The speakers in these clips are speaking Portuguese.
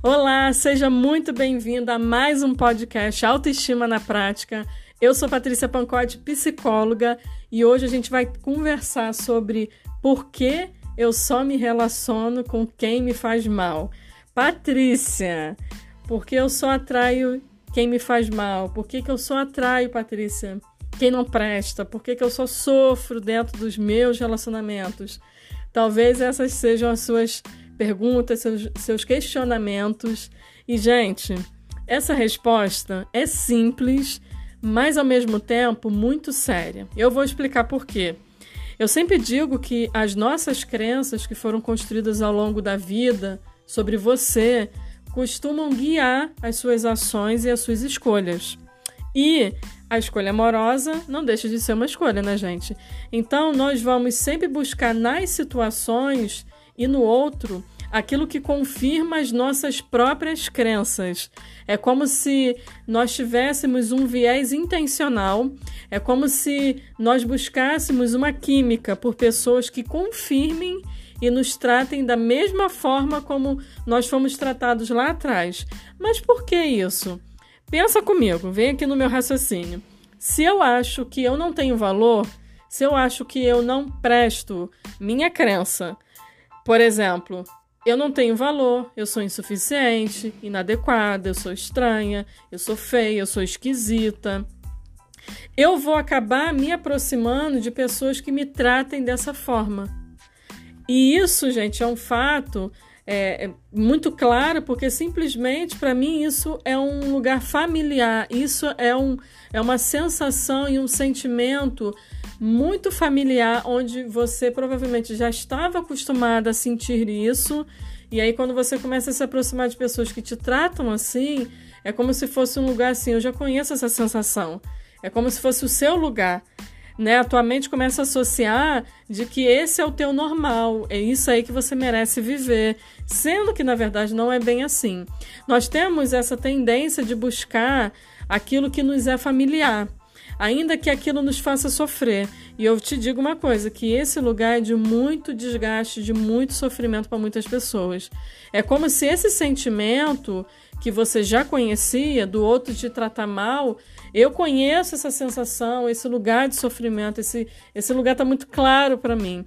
Olá, seja muito bem-vinda a mais um podcast Autoestima na Prática. Eu sou Patrícia Pancotti, psicóloga, e hoje a gente vai conversar sobre por que eu só me relaciono com quem me faz mal. Patrícia, por que eu só atraio quem me faz mal? Por que, que eu só atraio, Patrícia, quem não presta? Por que, que eu só sofro dentro dos meus relacionamentos? Talvez essas sejam as suas perguntas, seus, seus questionamentos. E, gente, essa resposta é simples, mas ao mesmo tempo muito séria. Eu vou explicar por quê. Eu sempre digo que as nossas crenças que foram construídas ao longo da vida sobre você costumam guiar as suas ações e as suas escolhas. E a escolha amorosa não deixa de ser uma escolha, né, gente? Então, nós vamos sempre buscar nas situações e no outro aquilo que confirma as nossas próprias crenças. É como se nós tivéssemos um viés intencional, é como se nós buscássemos uma química por pessoas que confirmem e nos tratem da mesma forma como nós fomos tratados lá atrás. Mas por que isso? Pensa comigo, vem aqui no meu raciocínio. Se eu acho que eu não tenho valor, se eu acho que eu não presto, minha crença, por exemplo, eu não tenho valor, eu sou insuficiente, inadequada, eu sou estranha, eu sou feia, eu sou esquisita. Eu vou acabar me aproximando de pessoas que me tratem dessa forma. E isso, gente, é um fato é, é muito claro, porque simplesmente para mim isso é um lugar familiar, isso é, um, é uma sensação e um sentimento muito familiar, onde você provavelmente já estava acostumada a sentir isso, e aí quando você começa a se aproximar de pessoas que te tratam assim, é como se fosse um lugar assim, eu já conheço essa sensação, é como se fosse o seu lugar. Né, a tua mente começa a associar de que esse é o teu normal, é isso aí que você merece viver, sendo que na verdade não é bem assim. Nós temos essa tendência de buscar aquilo que nos é familiar ainda que aquilo nos faça sofrer. E eu te digo uma coisa, que esse lugar é de muito desgaste, de muito sofrimento para muitas pessoas. É como se esse sentimento que você já conhecia do outro te tratar mal, eu conheço essa sensação, esse lugar de sofrimento, esse, esse lugar está muito claro para mim.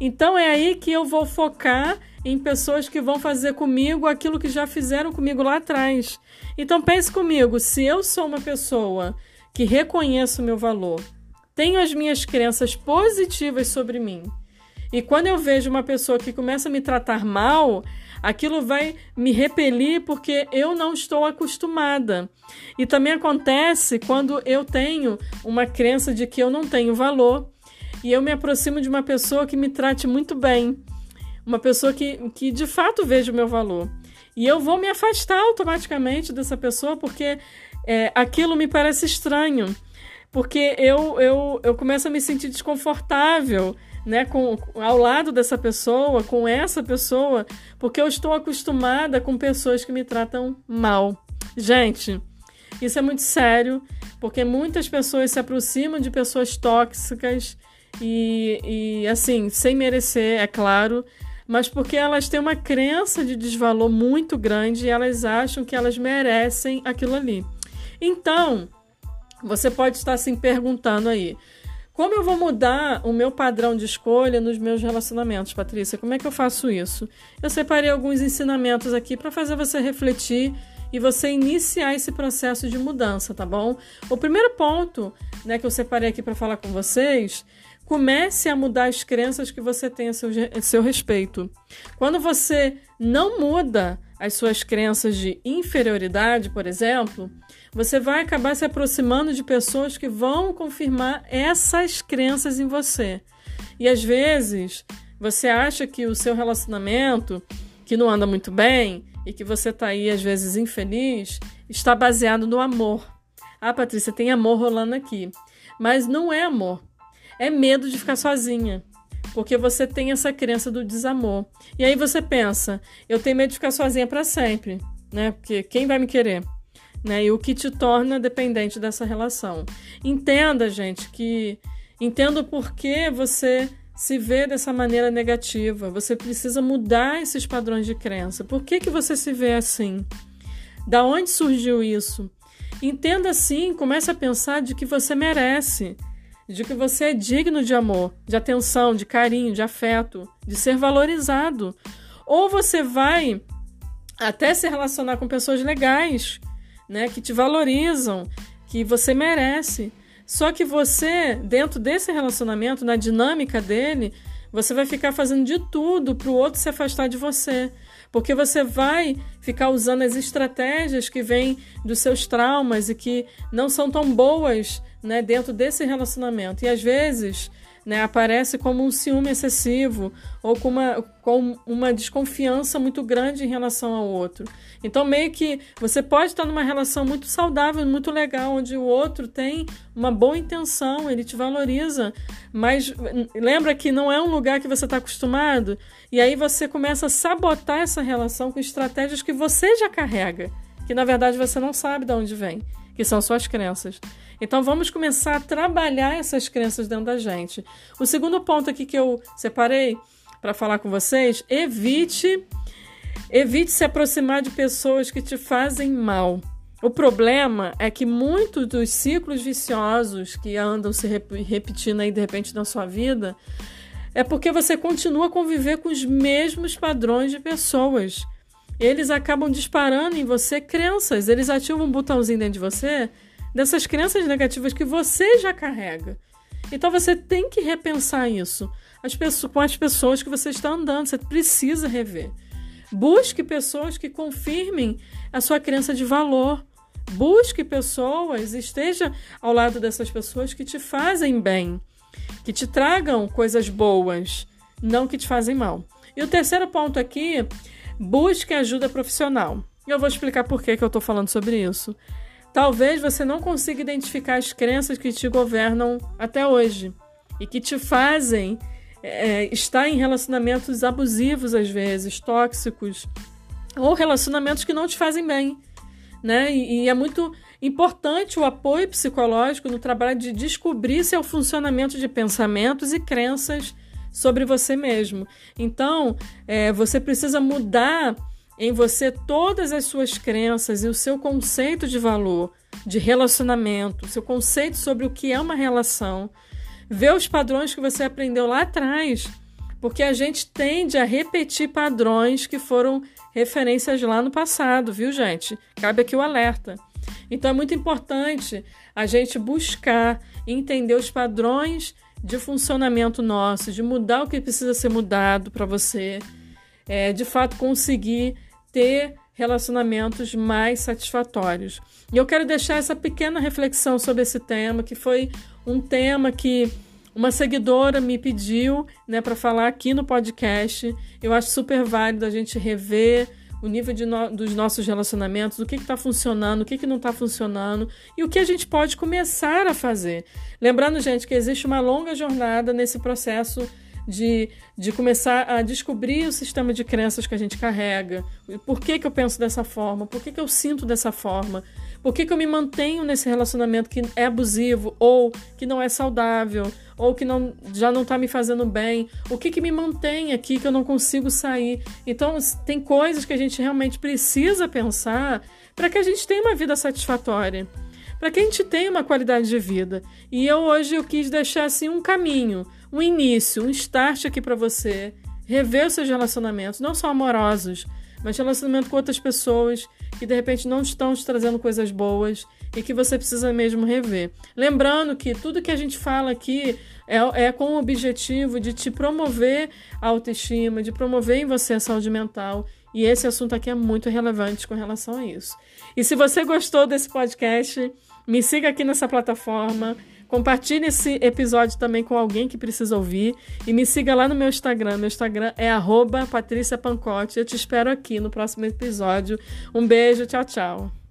Então é aí que eu vou focar em pessoas que vão fazer comigo aquilo que já fizeram comigo lá atrás. Então pense comigo, se eu sou uma pessoa que reconheço o meu valor, tenho as minhas crenças positivas sobre mim. E quando eu vejo uma pessoa que começa a me tratar mal, aquilo vai me repelir porque eu não estou acostumada. E também acontece quando eu tenho uma crença de que eu não tenho valor e eu me aproximo de uma pessoa que me trate muito bem, uma pessoa que, que de fato veja o meu valor. E eu vou me afastar automaticamente dessa pessoa porque é, aquilo me parece estranho, porque eu, eu, eu começo a me sentir desconfortável né, com, ao lado dessa pessoa, com essa pessoa, porque eu estou acostumada com pessoas que me tratam mal. Gente, isso é muito sério, porque muitas pessoas se aproximam de pessoas tóxicas e, e assim, sem merecer, é claro, mas porque elas têm uma crença de desvalor muito grande e elas acham que elas merecem aquilo ali. Então, você pode estar se perguntando aí: como eu vou mudar o meu padrão de escolha nos meus relacionamentos, Patrícia? Como é que eu faço isso? Eu separei alguns ensinamentos aqui para fazer você refletir e você iniciar esse processo de mudança, tá bom? O primeiro ponto, né, que eu separei aqui para falar com vocês, comece a mudar as crenças que você tem a seu, a seu respeito. Quando você não muda as suas crenças de inferioridade, por exemplo, você vai acabar se aproximando de pessoas que vão confirmar essas crenças em você. E às vezes você acha que o seu relacionamento, que não anda muito bem e que você está aí às vezes infeliz, está baseado no amor. Ah, Patrícia, tem amor rolando aqui. Mas não é amor. É medo de ficar sozinha. Porque você tem essa crença do desamor. E aí você pensa, eu tenho medo de ficar sozinha para sempre, né? Porque quem vai me querer? Né? E o que te torna dependente dessa relação. Entenda, gente, que entenda por que você se vê dessa maneira negativa. Você precisa mudar esses padrões de crença. Por que, que você se vê assim? Da onde surgiu isso? Entenda assim, comece a pensar de que você merece, de que você é digno de amor, de atenção, de carinho, de afeto, de ser valorizado. Ou você vai até se relacionar com pessoas legais, né, que te valorizam, que você merece. Só que você, dentro desse relacionamento, na dinâmica dele, você vai ficar fazendo de tudo para o outro se afastar de você. Porque você vai ficar usando as estratégias que vêm dos seus traumas e que não são tão boas né, dentro desse relacionamento. E às vezes né, aparece como um ciúme excessivo ou com uma, com uma desconfiança muito grande em relação ao outro. Então, meio que você pode estar numa relação muito saudável, muito legal, onde o outro tem uma boa intenção, ele te valoriza, mas lembra que não é um lugar que você está acostumado, e aí você começa a sabotar essa relação com estratégias que você já carrega, que na verdade você não sabe de onde vem, que são suas crenças. Então vamos começar a trabalhar essas crenças dentro da gente. O segundo ponto aqui que eu separei para falar com vocês, evite evite se aproximar de pessoas que te fazem mal. O problema é que muitos dos ciclos viciosos que andam se repetindo aí de repente na sua vida é porque você continua a conviver com os mesmos padrões de pessoas. Eles acabam disparando em você crenças, eles ativam um botãozinho dentro de você dessas crenças negativas que você já carrega. Então você tem que repensar isso as pessoas, com as pessoas que você está andando. Você precisa rever. Busque pessoas que confirmem a sua crença de valor. Busque pessoas, esteja ao lado dessas pessoas que te fazem bem, que te tragam coisas boas, não que te fazem mal. E o terceiro ponto aqui, busque ajuda profissional. E eu vou explicar por que, que eu estou falando sobre isso. Talvez você não consiga identificar as crenças que te governam até hoje e que te fazem é, estar em relacionamentos abusivos, às vezes, tóxicos, ou relacionamentos que não te fazem bem. Né? E, e é muito importante o apoio psicológico no trabalho de descobrir seu funcionamento de pensamentos e crenças sobre você mesmo. Então, é, você precisa mudar em você todas as suas crenças e o seu conceito de valor, de relacionamento, seu conceito sobre o que é uma relação. Ver os padrões que você aprendeu lá atrás, porque a gente tende a repetir padrões que foram referências lá no passado, viu, gente? Cabe aqui o alerta. Então é muito importante a gente buscar entender os padrões de funcionamento nosso, de mudar o que precisa ser mudado para você é, de fato conseguir ter relacionamentos mais satisfatórios. E eu quero deixar essa pequena reflexão sobre esse tema, que foi um tema que uma seguidora me pediu né, para falar aqui no podcast. Eu acho super válido a gente rever o nível no, dos nossos relacionamentos, o que está funcionando, o que, que não está funcionando e o que a gente pode começar a fazer. Lembrando, gente, que existe uma longa jornada nesse processo de, de começar a descobrir o sistema de crenças que a gente carrega. Por que, que eu penso dessa forma? Por que, que eu sinto dessa forma? Por que, que eu me mantenho nesse relacionamento que é abusivo ou que não é saudável ou que não, já não está me fazendo bem? O que, que me mantém aqui que eu não consigo sair? Então, tem coisas que a gente realmente precisa pensar para que a gente tenha uma vida satisfatória para que a gente tenha uma qualidade de vida. E eu hoje eu quis deixar assim um caminho, um início, um start aqui para você rever os seus relacionamentos, não só amorosos, mas relacionamento com outras pessoas que de repente não estão te trazendo coisas boas e que você precisa mesmo rever. Lembrando que tudo que a gente fala aqui é, é com o objetivo de te promover a autoestima, de promover em você a saúde mental. E esse assunto aqui é muito relevante com relação a isso. E se você gostou desse podcast, me siga aqui nessa plataforma. Compartilhe esse episódio também com alguém que precisa ouvir. E me siga lá no meu Instagram. Meu Instagram é @patriciapancote. Eu te espero aqui no próximo episódio. Um beijo, tchau, tchau.